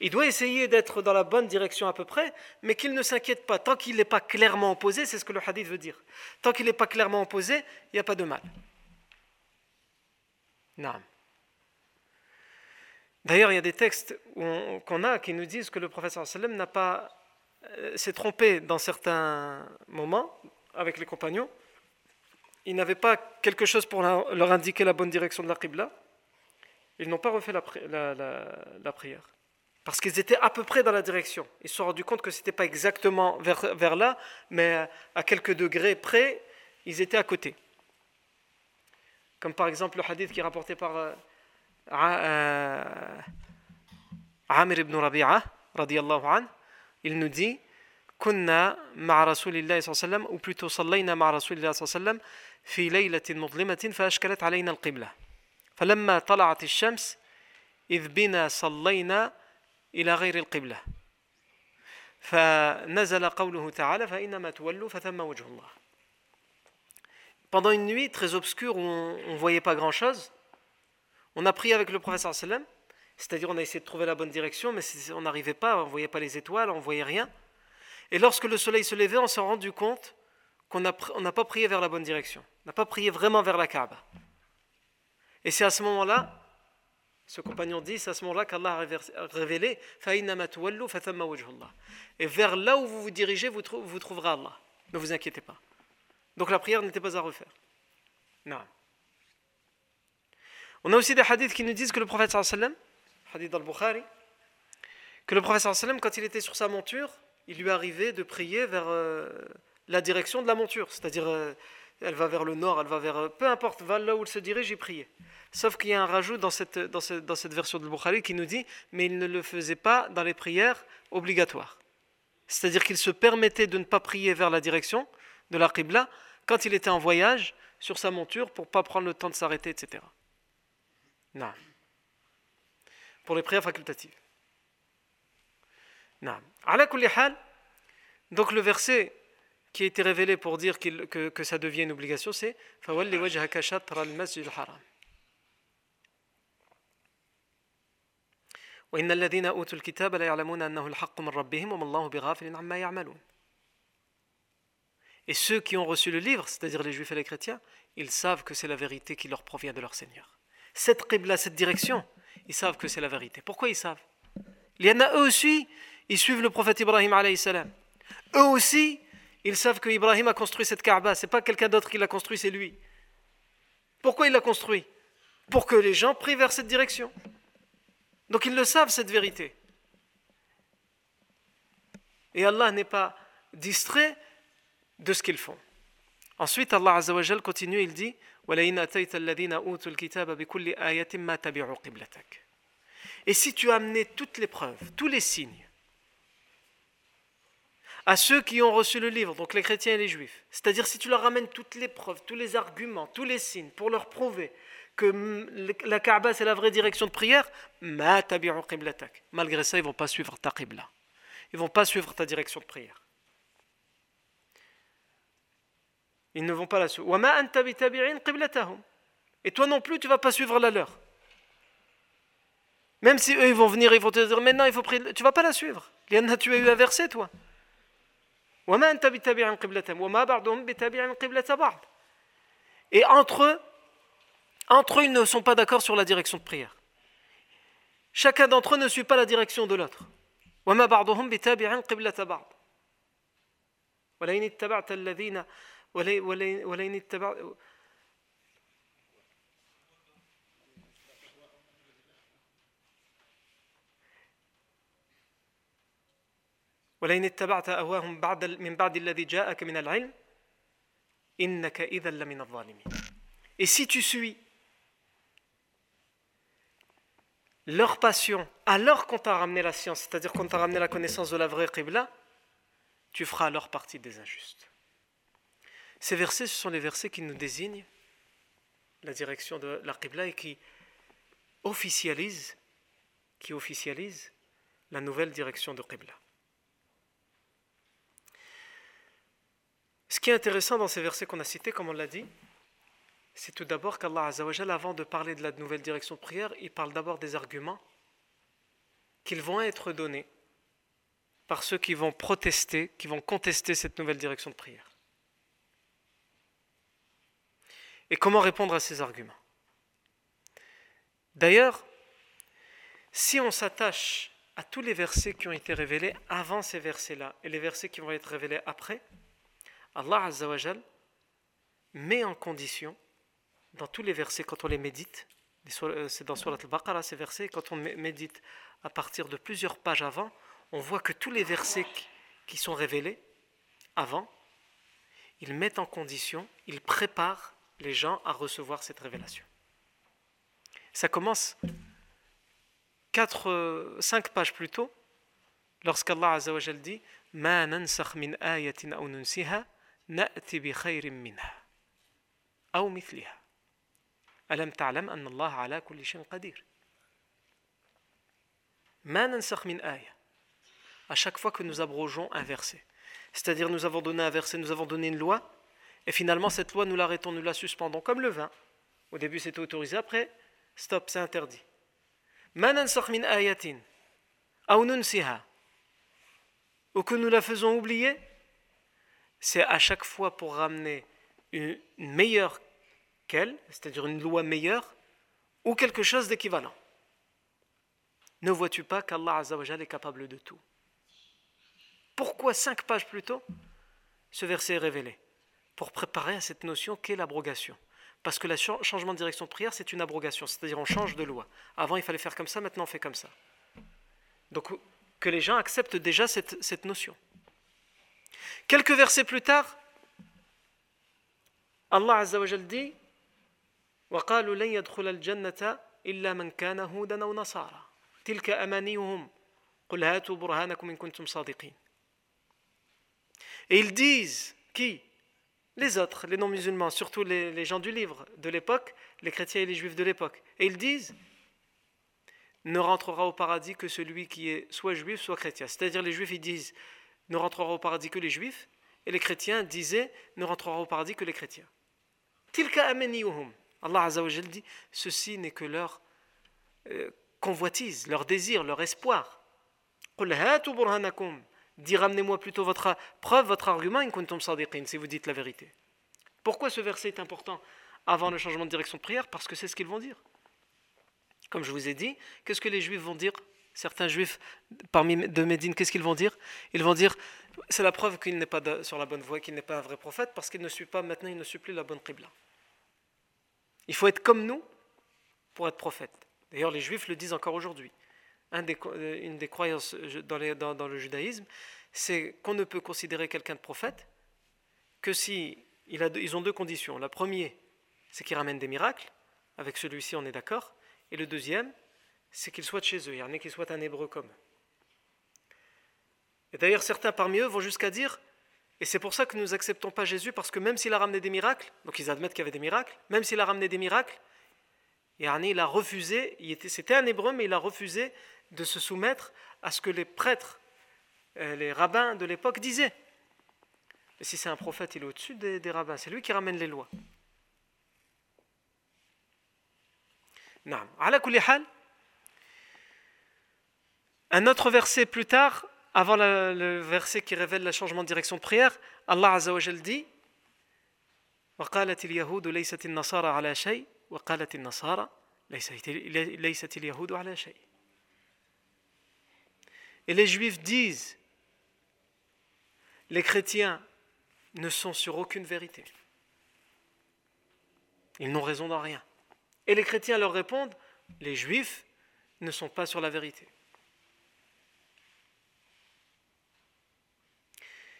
Il doit essayer d'être dans la bonne direction à peu près, mais qu'il ne s'inquiète pas. Tant qu'il n'est pas clairement opposé, c'est ce que le hadith veut dire. Tant qu'il n'est pas clairement opposé, il n'y a pas de mal. D'ailleurs, il y a des textes qu'on a qui nous disent que le prophète sallam n'a pas euh, s'est trompé dans certains moments avec les compagnons. Ils n'avaient pas quelque chose pour leur indiquer la bonne direction de la Qibla. Ils n'ont pas refait la, prière Parce qu'ils étaient à peu près dans la direction. Ils se sont rendus compte que ce n'était pas exactement vers, vers, là, mais à quelques degrés près, ils étaient à côté. Comme par exemple le hadith qui est rapporté par euh, euh, Amir ibn Rabi'a, radiallahu anhu, il nous dit كنا مع رسول الله صلى الله عليه وسلم ou plutôt صلينا مع رسول الله صلى الله عليه وسلم في ليلة مظلمة فأشكلت علينا القبلة فلما طلعت الشمس إذ بنا صلينا إلى غير القبلة فنزل قوله تعالى فإنما تولوا فثم وجه الله Pendant une nuit très obscure où on ne voyait pas grand-chose, on a prié avec le prophète sallam C'est-à-dire, on a essayé de trouver la bonne direction, mais on n'arrivait pas, on ne voyait pas les étoiles, on ne voyait rien. Et lorsque le soleil se levait, on s'est rendu compte qu'on n'a pas prié vers la bonne direction. On n'a pas prié vraiment vers la Kaaba. Et c'est à ce moment-là, ce compagnon dit, c'est à ce moment-là qu'Allah a révélé Et vers là où vous vous dirigez, vous, vous trouverez Allah. Ne vous inquiétez pas. Donc la prière n'était pas à refaire. Non. On a aussi des hadiths qui nous disent que le prophète sallam hadith al-Bukhari, que le prophète sallam, quand il était sur sa monture, il lui arrivait de prier vers euh, la direction de la monture, c'est-à-dire euh, elle va vers le nord, elle va vers... Euh, peu importe, va là où elle se dirige, il priait. Sauf qu'il y a un rajout dans cette, version de Bukhari qui nous dit, mais il ne le faisait pas dans les prières obligatoires. C'est-à-dire qu'il se permettait de ne pas prier vers la direction de la Qibla quand il était en voyage sur sa monture pour ne pas prendre le temps de s'arrêter, etc. Non pour les prières facultatives. Donc le verset qui a été révélé pour dire que, que, ça devient une obligation, c'est Et ceux qui ont reçu le livre, c'est-à-dire les juifs et les chrétiens, ils savent que c'est la vérité qui leur provient de leur Seigneur. Cette qibla, cette direction, ils savent que c'est la vérité. Pourquoi ils savent? Il y en a eux aussi, ils suivent le prophète Ibrahim alayhi salam. Eux aussi, ils savent que Ibrahim a construit cette Kaaba. C'est pas quelqu'un d'autre qui l'a construit, c'est lui. Pourquoi il l'a construit? Pour que les gens prient vers cette direction. Donc ils le savent, cette vérité. Et Allah n'est pas distrait de ce qu'ils font. Ensuite, Allah Azzawajal continue, il dit et si tu as amené toutes les preuves, tous les signes, à ceux qui ont reçu le livre, donc les chrétiens et les juifs, c'est-à-dire si tu leur ramènes toutes les preuves, tous les arguments, tous les signes, pour leur prouver que la Kaaba c'est la vraie direction de prière, malgré ça ils ne vont pas suivre ta qibla. Ils ne vont pas suivre ta direction de prière. Ils ne vont pas la suivre. Et toi non plus, tu ne vas pas suivre la leur. Même si eux, ils vont venir, ils vont te dire, maintenant, il faut prier. Tu ne vas pas la suivre. Tu as eu un verset, toi Et entre eux, entre eux, ils ne sont pas d'accord sur la direction de prière. Chacun d'entre eux ne suit pas la direction de l'autre. ولئن اتبعت أهواهم بعد من بعد الذي جاءك من العلم إنك إذا لمن الظالمين Et si tu suis leur passion alors qu'on t'a ramené la science, c'est-à-dire qu'on t'a ramené la connaissance de la vraie Qibla, tu feras alors partie des injustes. Ces versets, ce sont les versets qui nous désignent la direction de la Qibla et qui officialisent, qui officialisent la nouvelle direction de Qibla. Ce qui est intéressant dans ces versets qu'on a cités, comme on l'a dit, c'est tout d'abord qu'Allah Azzawajal, avant de parler de la nouvelle direction de prière, il parle d'abord des arguments qu'ils vont être donnés par ceux qui vont protester, qui vont contester cette nouvelle direction de prière. Et comment répondre à ces arguments? D'ailleurs, si on s'attache à tous les versets qui ont été révélés avant ces versets-là et les versets qui vont être révélés après, Allah Azzawajal met en condition, dans tous les versets, quand on les médite, euh, c'est dans Surat al-Baqarah ces versets, quand on médite à partir de plusieurs pages avant, on voit que tous les versets qui sont révélés avant, ils mettent en condition, ils préparent les gens à recevoir cette révélation. Ça commence quatre, euh, cinq pages plus tôt, lorsqu'Allah Azzawajal dit Ma nansakh min ayatin aw nunsiha نأتي بخير منها أو مثلها ألم تعلم أن الله على كل شيء قدير ما ننسخ من آية à chaque fois que nous abrogeons un verset. C'est-à-dire nous avons donné un verset, nous avons donné une loi, et finalement cette loi nous l'arrêtons, nous la suspendons, comme le vin. Au début c'était autorisé, après, stop, c'est interdit. ما ننسخ من آية أو ننسها ou que nous la faisons oublier, c'est à chaque fois pour ramener une meilleure qu'elle, c'est-à-dire une loi meilleure, ou quelque chose d'équivalent. Ne vois-tu pas qu'Allah est capable de tout? Pourquoi cinq pages plus tôt ce verset est révélé? Pour préparer à cette notion qu'est l'abrogation. Parce que le changement de direction de prière, c'est une abrogation, c'est-à-dire on change de loi. Avant, il fallait faire comme ça, maintenant on fait comme ça. Donc que les gens acceptent déjà cette, cette notion. Quelques versets plus tard, Allah Azza wa Jal dit وقالوا لن يدخل الجنة إلا من كان هودا أو نصارى تلك أمانيهم قل هاتوا برهانكم إن كنتم صادقين Et ils disent, qui Les autres, les non-musulmans, surtout les, les gens du livre de l'époque, les chrétiens et les juifs de l'époque. Et ils disent, ne rentrera au paradis que celui qui est soit juif, soit chrétien. C'est-à-dire les juifs, ils disent, ne rentrera au paradis que les juifs, et les chrétiens disaient ne rentrera au paradis que les chrétiens. Tilka. Allah Azzawajal dit ceci n'est que leur euh, convoitise, leur désir, leur espoir. Dis ramenez-moi plutôt votre preuve, votre argument, si vous dites la vérité. Pourquoi ce verset est important avant le changement de direction de prière? Parce que c'est ce qu'ils vont dire. Comme je vous ai dit, qu'est-ce que les juifs vont dire? Certains juifs parmi de Médine, qu'est-ce qu'ils vont dire? Ils vont dire c'est la preuve qu'il n'est pas sur la bonne voie, qu'il n'est pas un vrai prophète, parce qu'il ne suit pas, maintenant il ne suit plus la bonne Qibla. Il faut être comme nous pour être prophète. D'ailleurs, les juifs le disent encore aujourd'hui. Euh, une des croyances dans, le judaïsme, c'est qu'on ne peut considérer quelqu'un de prophète que si ils ont deux conditions. La première, c'est qu'il ramène des miracles. Avec celui-ci, on est d'accord. Et le deuxième, c'est qu'ils soient de chez eux, il y en a qui soient un hébreu comme. Et d'ailleurs, certains parmi eux vont jusqu'à dire, et c'est pour ça que nous n'acceptons pas Jésus, parce que même s'il a ramené des miracles, donc ils admettent qu'il y avait des miracles, même s'il a ramené des miracles, il a refusé, c'était un hébreu, mais il a refusé de se soumettre à ce que les prêtres, euh, les rabbins de l'époque disaient. Et si c'est un prophète, il est au-dessus des, des rabbins, c'est lui qui ramène les lois. Non. Un autre verset plus tard, avant le, verset qui révèle le changement de direction de prière, Allah Azza wa Jal dit وقالت اليهود ليست النصارى على شيء وقالت النصارى ليست اليهود على شيء Et les juifs disent les chrétiens ne sont sur aucune vérité. Ils n'ont raison dans rien. Et les chrétiens leur répondent, les juifs ne sont pas sur la vérité.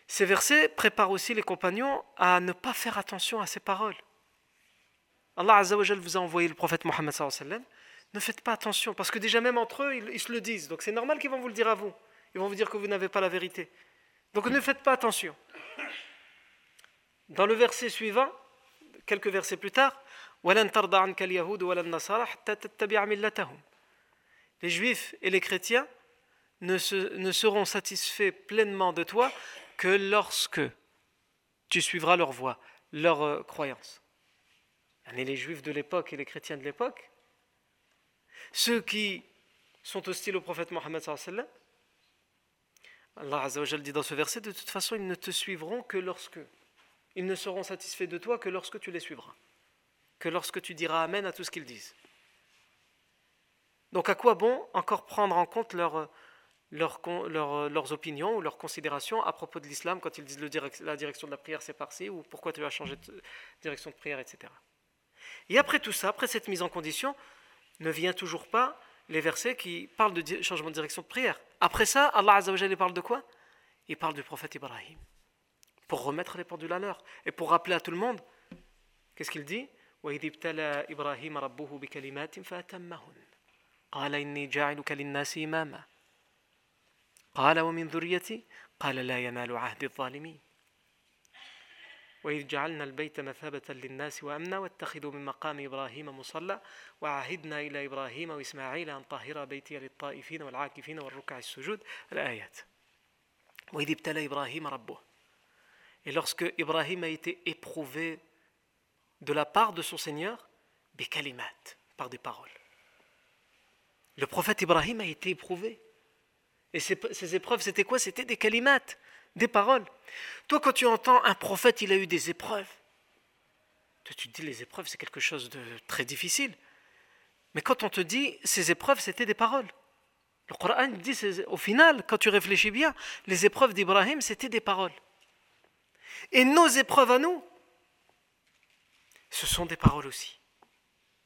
Ces versets préparent aussi les compagnons à ne pas faire attention à ces paroles. Allah Azzawajal vous a envoyé le prophète Mohammed ne faites pas attention, parce que déjà même entre eux, ils, se le disent. Donc c'est normal qu'ils vont vous le dire à vous. Ils vont vous dire que vous n'avez pas la vérité. Donc ne faites pas attention. Dans le verset suivant, quelques versets plus tard, les juifs et les chrétiens ne, ne seront satisfaits pleinement de toi que lorsque tu suivras leur voie, leur euh, croyance. Les juifs de l'époque et les chrétiens de l'époque, ceux qui sont hostiles au prophète Mohammed Allah Azzawajal dit dans ce verset, de toute façon, ils ne te suivront que lorsque, ils ne seront satisfaits de toi que lorsque tu les suivras, que lorsque tu diras Amen à tout ce qu'ils disent. Donc à quoi bon encore prendre en compte leur, leurs opinions ou leurs considérations à propos de l'islam quand ils disent la direction de la prière c'est par-ci ou pourquoi tu as changé de direction de prière, etc. Et après tout ça, après cette mise en condition, ne vient toujours pas les versets qui parlent de changement de direction de prière. Après ça, Allah Azzawajal parle de quoi? Il parle du prophète Ibrahim. Pour remettre les pendules à l'heure et pour rappeler à tout le monde, qu'est-ce qu'il dit? قال ومن ذريتي؟ قال لا ينال عهد الظالمين. وإذ جعلنا البيت مثابة للناس وأمنا واتخذوا من مقام إبراهيم مصلى وعهدنا إلى إبراهيم وإسماعيل أن طهر بيتي للطائفين والعاكفين والركع السجود. الآيات. وإذ ابتلى إبراهيم ربه. Et lorsque Ibrahim a été éprouvé de la part de son Seigneur, par des paroles. Le prophète Ibrahim a été éprouvé. Et ces, épreuves, c'était quoi? C'était des kalimat, des paroles. Toi, quand tu entends un prophète, il a eu des épreuves. Toi, tu te dis, les épreuves, c'est quelque chose de très difficile. Mais quand on te dit, ces épreuves, c'était des paroles. Le Coran dit, au final, quand tu réfléchis bien, les épreuves d'Ibrahim, c'était des paroles. Et nos épreuves à nous, ce sont des paroles aussi.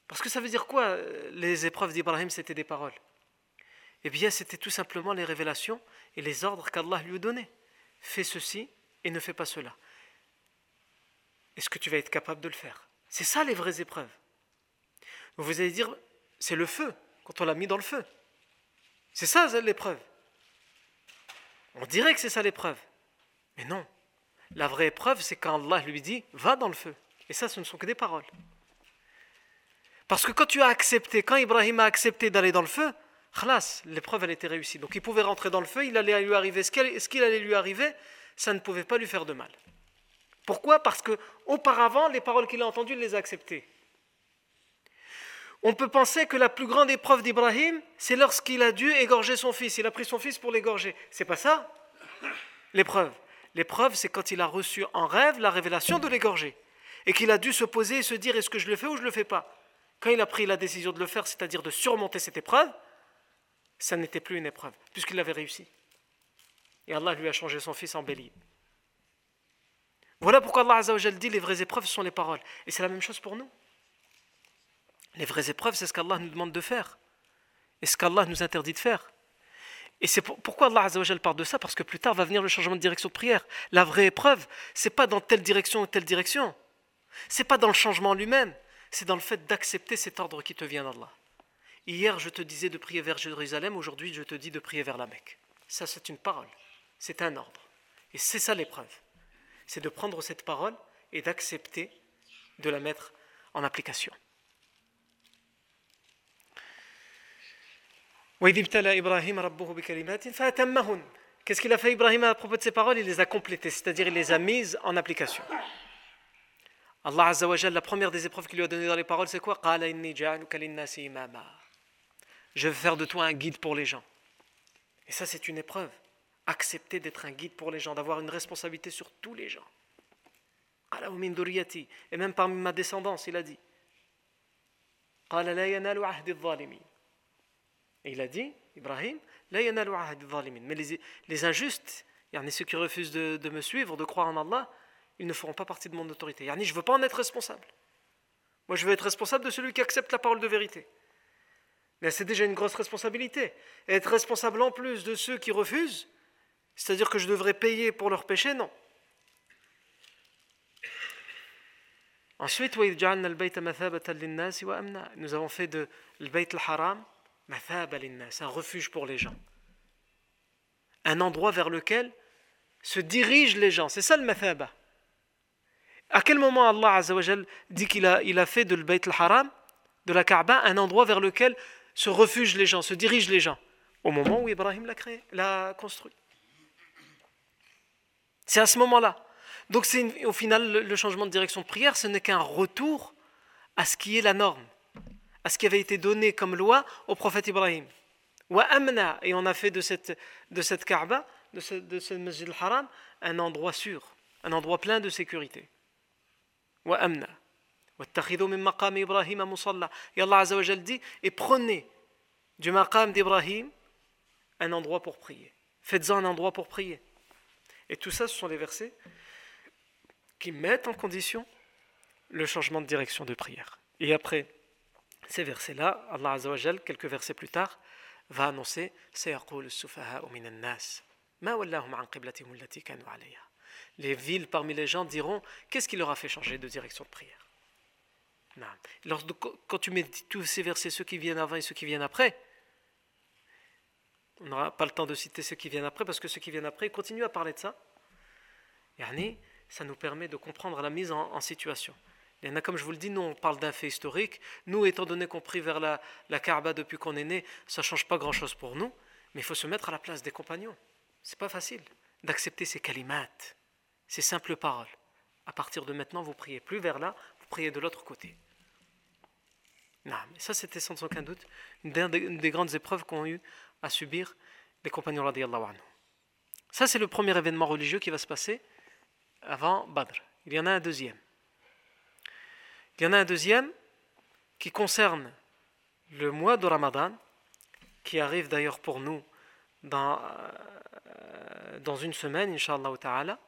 Parce que ça veut dire quoi, euh, les épreuves d'Ibrahim, c'était des paroles? Eh bien, c'était tout simplement les révélations et les ordres qu'Allah lui donnait. Fais ceci et ne fais pas cela. Est-ce que tu vas être capable de le faire? C'est ça les vraies épreuves. Vous allez dire, c'est le feu, quand on l'a mis dans le feu. C'est ça l'épreuve. On dirait que c'est ça l'épreuve. Mais non. La vraie épreuve, c'est quand Allah lui dit, va dans le feu. Et ça, ce ne sont que des paroles. Parce que quand tu as accepté, quand Ibrahim a accepté d'aller dans le feu, Khlas, l'épreuve elle était réussie. Donc il pouvait rentrer dans le feu, il allait lui arriver ce qu'il allait lui arriver, ça ne pouvait pas lui faire de mal. Pourquoi? Parce que auparavant, les paroles qu'il a entendues, il les a acceptées. On peut penser que la plus grande épreuve d'Ibrahim, c'est lorsqu'il a dû égorger son fils. Il a pris son fils pour l'égorger. C'est pas ça? L'épreuve. L'épreuve, c'est quand il a reçu en rêve la révélation de l'égorger. Et qu'il a dû se poser et se dire est-ce que je le fais ou je ne le fais pas? Quand il a pris la décision de le faire, c'est-à-dire de surmonter cette épreuve, ça n'était plus une épreuve, puisqu'il avait réussi. Et Allah lui a changé son fils en bélier. Voilà pourquoi Allah Azzawajal dit les vraies épreuves sont les paroles. Et c'est la même chose pour nous. Les vraies épreuves, c'est ce qu'Allah nous demande de faire. Et ce qu'Allah nous interdit de faire. Et c'est pourquoi Allah Azzawajal parle de ça, parce que plus tard va venir le changement de direction de prière. La vraie épreuve, c'est pas dans telle direction ou telle direction. C'est pas dans le changement lui-même. C'est dans le fait d'accepter cet ordre qui te vient d'Allah. Hier, je te disais de prier vers Jérusalem, aujourd'hui, je te dis de prier vers la Mecque. Ça, c'est une parole, c'est un ordre. Et c'est ça l'épreuve. C'est de prendre cette parole et d'accepter de la mettre en application. Qu'est-ce qu'il a fait Ibrahim à propos de ces paroles? Il les a complétées, c'est-à-dire il les a mises en application. Allah Azza wa la première des épreuves qu'il lui a données dans les paroles, c'est quoi? Je veux faire de toi un guide pour les gens. Et ça, c'est une épreuve. Accepter d'être un guide pour les gens, d'avoir une responsabilité sur tous les gens. Et même parmi ma descendance, il a dit. Et il a dit, Ibrahim, mais les, les injustes, il y en a ceux qui refusent de, de me suivre, de croire en Allah, ils ne feront pas partie de mon autorité. Yani, je ne veux pas en être responsable. Moi, je veux être responsable de celui qui accepte la parole de vérité. Mais c'est déjà une grosse responsabilité. Être responsable en plus de ceux qui refusent, c'est-à-dire que je devrais payer pour leurs péchés, non. Ensuite, nous avons fait de al-Bayt al-Haram un refuge pour les gens. Un endroit vers lequel se dirigent les gens. C'est ça le mathaba. À quel moment Allah dit qu'il a, fait de Bayt al-Haram, de la Kaaba, un endroit vers lequel se refugent les gens, se dirigent les gens Au moment où Ibrahim l'a l'a construit. C'est à ce moment-là. Donc c'est au final le, changement de direction de prière, ce n'est qu'un retour à ce qui est la norme, à ce qui avait été donné comme loi au prophète Ibrahim. Et on a fait de cette, de de ce, de Masjid al-Haram, un endroit sûr, un endroit plein de sécurité. Et Allah dit et prenez du maqam d'Ibrahim un endroit pour prier. Faites-en un endroit pour prier. Et tout ça, ce sont les versets qui mettent en condition le changement de direction de prière. Et après ces versets-là, Allah quelques versets plus tard, va annoncer Les villes parmi les gens diront Qu'est-ce qui leur a fait changer de direction de prière? Quand tu mets tous ces versets, ceux qui viennent avant et ceux qui viennent après, on n'aura pas le temps de citer ceux qui viennent après parce que ceux qui viennent après continuent à parler de ça. Yani, ça nous permet de comprendre la mise en, situation. Il y en a, comme je vous le dis, nous on parle d'un fait historique. Nous, étant donné qu'on prie vers la, la Kaaba depuis qu'on est né, ça ne change pas grand-chose pour nous. Mais il faut se mettre à la place des compagnons. C'est pas facile d'accepter ces kalimat, ces simples paroles. À partir de maintenant, vous priez plus vers là, priez de l'autre côté. Non, mais ça, c'était sans aucun doute une des, grandes épreuves qu'ont eu à subir les compagnons. Ça, c'est le premier événement religieux qui va se passer avant Badr. Il y en a un deuxième. Il y en a un deuxième qui concerne le mois de Ramadan, qui arrive d'ailleurs pour nous dans, euh, dans une semaine, Inch'Allah ta'ala.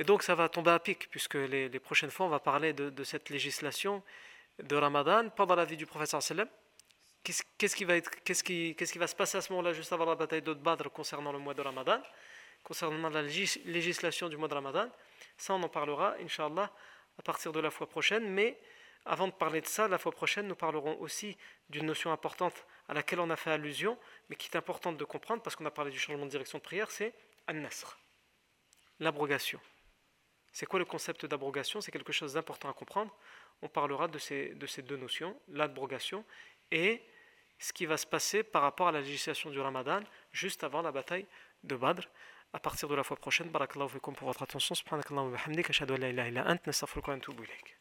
Et donc ça va tomber à pic, puisque les, prochaines fois on va parler de, cette législation de Ramadan pendant la vie du prophète sallam. Qu'est-ce qui, va se passer à ce moment-là, juste avant la bataille de Badr, concernant le mois de Ramadan, concernant la législation du mois de Ramadan? Ça, on en parlera, Inch'Allah, à partir de la fois prochaine. Mais avant de parler de ça, la fois prochaine, nous parlerons aussi d'une notion importante à laquelle on a fait allusion, mais qui est importante de comprendre parce qu'on a parlé du changement de direction de prière, c'est An-Nasr, l'abrogation. C'est quoi le concept d'abrogation? C'est quelque chose d'important à comprendre. On parlera de ces, de ces deux notions, l'abrogation et ce qui va se passer par rapport à la législation du Ramadan juste avant la bataille de Badr à partir de la fois prochaine. Barakallahu fikum pour votre attention. Subhanakallahu wa bihamdik. Ashhadu an la ilaha illa ant. Nastaghfiruka wa.